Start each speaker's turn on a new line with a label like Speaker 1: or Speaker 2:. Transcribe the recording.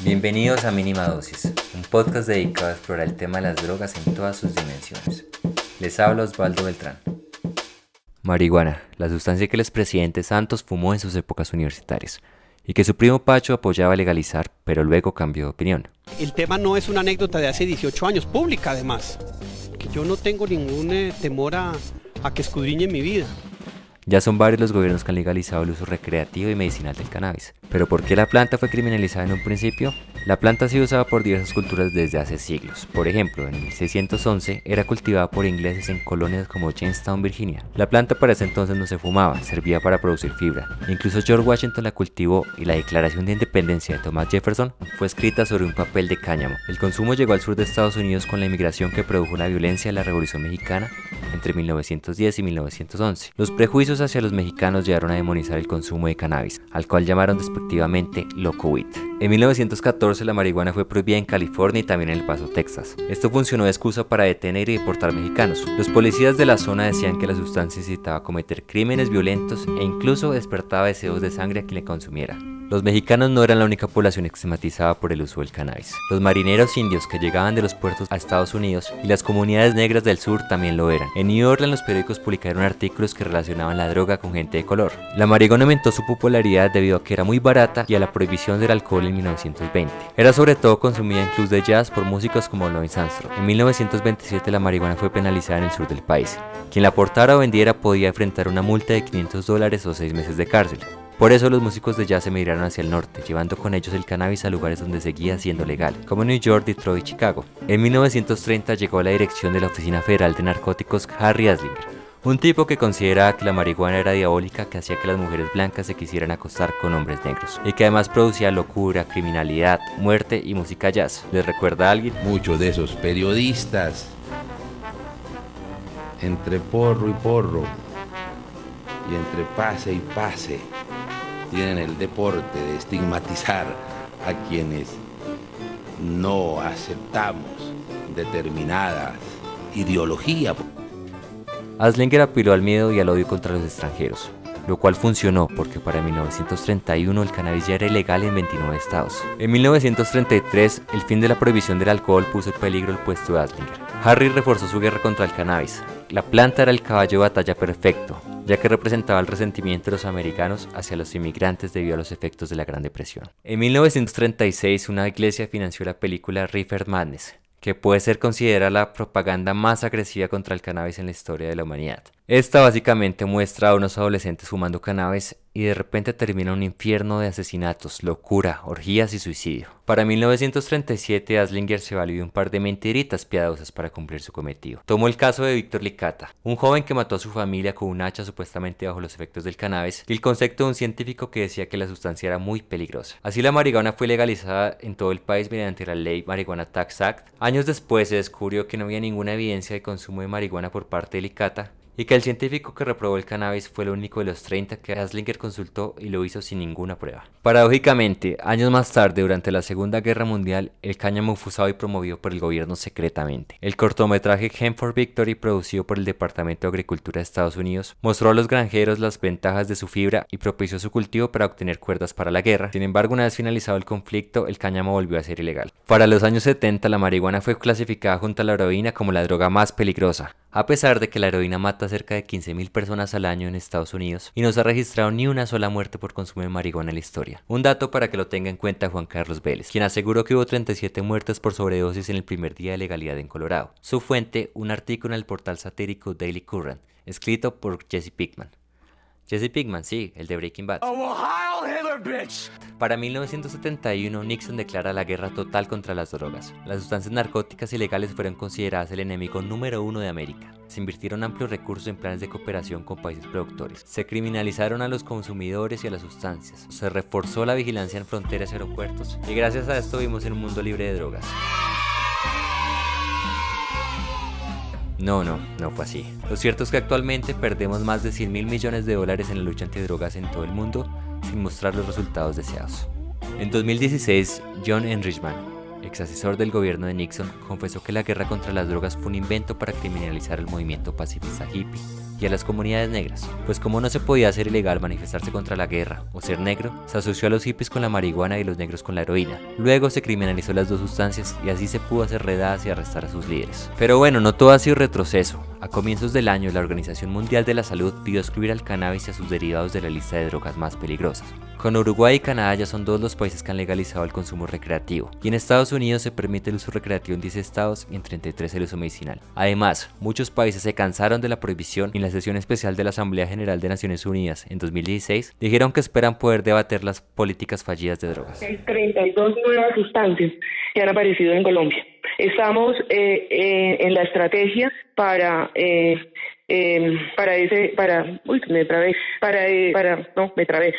Speaker 1: Bienvenidos a Mínima Dosis, un podcast dedicado a explorar el tema de las drogas en todas sus dimensiones. Les habla Osvaldo Beltrán. Marihuana, la sustancia que el expresidente Santos fumó en sus épocas universitarias y que su primo Pacho apoyaba legalizar, pero luego cambió de opinión.
Speaker 2: El tema no es una anécdota de hace 18 años, pública además, que yo no tengo ningún eh, temor a, a que escudriñe mi vida.
Speaker 1: Ya son varios los gobiernos que han legalizado el uso recreativo y medicinal del cannabis. Pero ¿por qué la planta fue criminalizada en un principio? La planta ha sido usada por diversas culturas desde hace siglos. Por ejemplo, en 1611 era cultivada por ingleses en colonias como Jamestown, Virginia. La planta para ese entonces no se fumaba, servía para producir fibra. Incluso George Washington la cultivó y la Declaración de Independencia de Thomas Jefferson fue escrita sobre un papel de cáñamo. El consumo llegó al sur de Estados Unidos con la inmigración que produjo la violencia de la Revolución Mexicana entre 1910 y 1911. Los prejuicios hacia los mexicanos llevaron a demonizar el consumo de cannabis, al cual llamaron despectivamente loco weed. En 1914 la marihuana fue prohibida en California y también en El Paso, Texas. Esto funcionó de excusa para detener y deportar mexicanos. Los policías de la zona decían que la sustancia incitaba a cometer crímenes violentos e incluso despertaba deseos de sangre a quien le consumiera. Los mexicanos no eran la única población estigmatizada por el uso del cannabis. Los marineros indios que llegaban de los puertos a Estados Unidos y las comunidades negras del sur también lo eran. En New Orleans los periódicos publicaron artículos que relacionaban la droga con gente de color. La marihuana aumentó su popularidad debido a que era muy barata y a la prohibición del alcohol en 1920. Era sobre todo consumida en clubs de jazz por músicos como Louis Armstrong. En 1927 la marihuana fue penalizada en el sur del país. Quien la portara o vendiera podía enfrentar una multa de 500 dólares o 6 meses de cárcel. Por eso los músicos de jazz se emigraron hacia el norte, llevando con ellos el cannabis a lugares donde seguía siendo legal, como New York, Detroit y Chicago. En 1930 llegó a la dirección de la Oficina Federal de Narcóticos Harry Aslinger, un tipo que consideraba que la marihuana era diabólica que hacía que las mujeres blancas se quisieran acostar con hombres negros y que además producía locura, criminalidad, muerte y música jazz. ¿Les recuerda a alguien?
Speaker 3: Muchos de esos periodistas, entre porro y porro, y entre pase y pase, tienen el deporte de estigmatizar a quienes no aceptamos determinadas ideologías.
Speaker 1: Aslinger apeló al miedo y al odio contra los extranjeros, lo cual funcionó porque para 1931 el cannabis ya era ilegal en 29 estados. En 1933, el fin de la prohibición del alcohol puso en peligro el puesto de Aslinger. Harry reforzó su guerra contra el cannabis. La planta era el caballo de batalla perfecto, ya que representaba el resentimiento de los americanos hacia los inmigrantes debido a los efectos de la Gran Depresión. En 1936, una iglesia financió la película Reefer Madness, que puede ser considerada la propaganda más agresiva contra el cannabis en la historia de la humanidad. Esta básicamente muestra a unos adolescentes fumando cannabis y de repente termina un infierno de asesinatos, locura, orgías y suicidio. Para 1937 Aslinger se valió de un par de mentiritas piadosas para cumplir su cometido. Tomó el caso de Víctor Licata, un joven que mató a su familia con un hacha supuestamente bajo los efectos del cannabis, y el concepto de un científico que decía que la sustancia era muy peligrosa. Así la marihuana fue legalizada en todo el país mediante la ley Marihuana Tax Act. Años después se descubrió que no había ninguna evidencia de consumo de marihuana por parte de Licata, y que el científico que reprobó el cannabis fue el único de los 30 que Aslinger consultó y lo hizo sin ninguna prueba. Paradójicamente, años más tarde, durante la Segunda Guerra Mundial, el cáñamo fue usado y promovido por el gobierno secretamente. El cortometraje Hem for Victory, producido por el Departamento de Agricultura de Estados Unidos, mostró a los granjeros las ventajas de su fibra y propició su cultivo para obtener cuerdas para la guerra. Sin embargo, una vez finalizado el conflicto, el cáñamo volvió a ser ilegal. Para los años 70, la marihuana fue clasificada junto a la heroína como la droga más peligrosa, a pesar de que la heroína mata cerca de 15.000 personas al año en Estados Unidos y no se ha registrado ni una sola muerte por consumo de marihuana en la historia. Un dato para que lo tenga en cuenta Juan Carlos Vélez, quien aseguró que hubo 37 muertes por sobredosis en el primer día de legalidad en Colorado. Su fuente, un artículo en el portal satírico Daily Current, escrito por Jesse Pickman. Jesse Pickman, sí, el de Breaking Bad. Para 1971, Nixon declara la guerra total contra las drogas. Las sustancias narcóticas ilegales fueron consideradas el enemigo número uno de América. Se invirtieron amplios recursos en planes de cooperación con países productores. Se criminalizaron a los consumidores y a las sustancias. Se reforzó la vigilancia en fronteras y aeropuertos. Y gracias a esto vivimos en un mundo libre de drogas. No, no, no fue así. Lo cierto es que actualmente perdemos más de 100 mil millones de dólares en la lucha antidrogas en todo el mundo sin mostrar los resultados deseados. En 2016, John Enrichman, ex asesor del gobierno de Nixon, confesó que la guerra contra las drogas fue un invento para criminalizar el movimiento pacifista hippie. Y a las comunidades negras, pues como no se podía hacer ilegal manifestarse contra la guerra o ser negro, se asoció a los hippies con la marihuana y los negros con la heroína. Luego se criminalizó las dos sustancias y así se pudo hacer redadas y arrestar a sus líderes. Pero bueno, no todo ha sido retroceso. A comienzos del año, la Organización Mundial de la Salud pidió excluir al cannabis y a sus derivados de la lista de drogas más peligrosas. Con Uruguay y Canadá ya son dos los países que han legalizado el consumo recreativo, y en Estados Unidos se permite el uso recreativo en 10 estados y en 33 el uso medicinal. Además, muchos países se cansaron de la prohibición y en la sesión especial de la Asamblea General de Naciones Unidas en 2016 dijeron que esperan poder debater las políticas fallidas de drogas.
Speaker 4: Hay 32 nuevas sustancias que han aparecido en Colombia. Estamos eh, eh, en la estrategia para eh, para ese para uy me trabé para para no me trabé